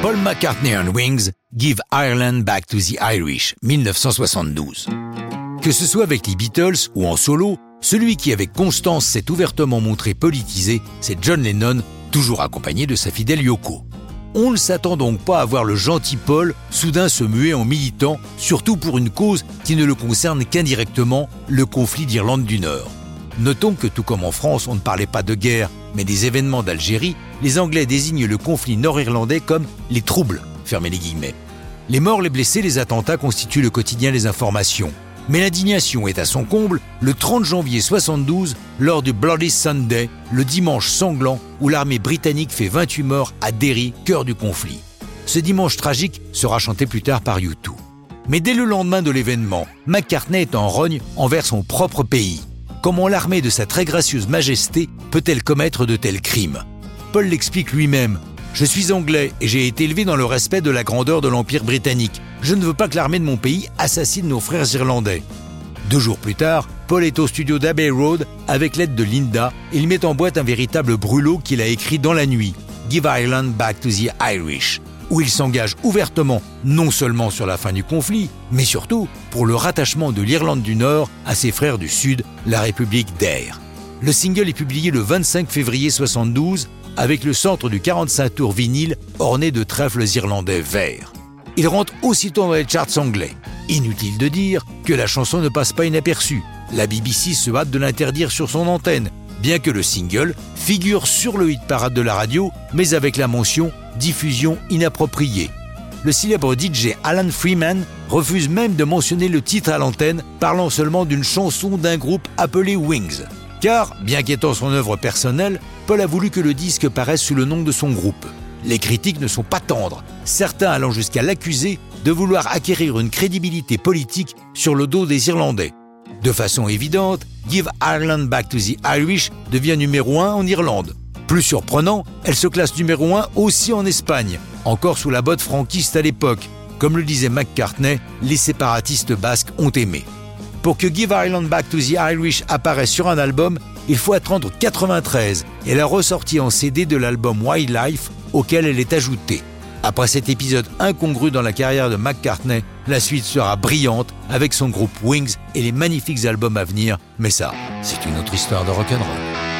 Paul McCartney and Wings, Give Ireland Back to the Irish, 1972. Que ce soit avec les Beatles ou en solo, celui qui avec constance s'est ouvertement montré politisé, c'est John Lennon, toujours accompagné de sa fidèle Yoko. On ne s'attend donc pas à voir le gentil Paul soudain se muer en militant, surtout pour une cause qui ne le concerne qu'indirectement, le conflit d'Irlande du Nord. Notons que tout comme en France, on ne parlait pas de guerre, mais des événements d'Algérie, les Anglais désignent le conflit nord-irlandais comme les troubles, les guillemets. Les morts, les blessés, les attentats constituent le quotidien des informations. Mais l'indignation est à son comble le 30 janvier 72 lors du Bloody Sunday, le dimanche sanglant où l'armée britannique fait 28 morts à Derry, cœur du conflit. Ce dimanche tragique sera chanté plus tard par U2. Mais dès le lendemain de l'événement, McCartney est en rogne envers son propre pays. Comment l'armée de sa très gracieuse majesté peut-elle commettre de tels crimes? Paul l'explique lui-même. Je suis anglais et j'ai été élevé dans le respect de la grandeur de l'Empire britannique. Je ne veux pas que l'armée de mon pays assassine nos frères irlandais. Deux jours plus tard, Paul est au studio d'Abbey Road avec l'aide de Linda il met en boîte un véritable brûlot qu'il a écrit dans la nuit, Give Ireland Back to the Irish, où il s'engage ouvertement non seulement sur la fin du conflit, mais surtout pour le rattachement de l'Irlande du Nord à ses frères du Sud, la République d'Air. Le single est publié le 25 février 72 avec le centre du 45 tours vinyle orné de trèfles irlandais verts. Il rentre aussitôt dans les charts anglais. Inutile de dire que la chanson ne passe pas inaperçue. La BBC se hâte de l'interdire sur son antenne, bien que le single figure sur le hit parade de la radio, mais avec la mention diffusion inappropriée. Le célèbre DJ Alan Freeman refuse même de mentionner le titre à l'antenne, parlant seulement d'une chanson d'un groupe appelé Wings. Car, bien qu'étant son œuvre personnelle, Paul a voulu que le disque paraisse sous le nom de son groupe. Les critiques ne sont pas tendres, certains allant jusqu'à l'accuser de vouloir acquérir une crédibilité politique sur le dos des Irlandais. De façon évidente, Give Ireland Back to the Irish devient numéro 1 en Irlande. Plus surprenant, elle se classe numéro 1 aussi en Espagne, encore sous la botte franquiste à l'époque. Comme le disait McCartney, les séparatistes basques ont aimé. Pour que Give Ireland Back to the Irish apparaisse sur un album, il faut attendre 93 et la ressortie en CD de l'album Wildlife auquel elle est ajoutée. Après cet épisode incongru dans la carrière de McCartney, la suite sera brillante avec son groupe Wings et les magnifiques albums à venir, mais ça, c'est une autre histoire de rock'n'roll.